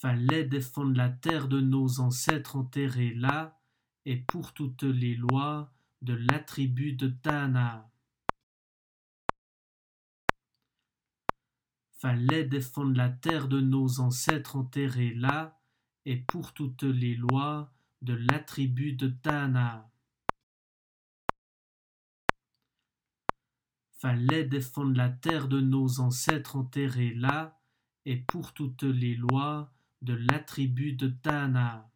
Fallait défendre la terre de nos ancêtres enterrés là, et pour toutes les lois de la tribu de Dana. Fallait défendre la terre de nos ancêtres enterrés là, et pour toutes les lois de la tribu de Dana. Fallait défendre la terre de nos ancêtres enterrés là, et pour toutes les lois de la tribu de Dana.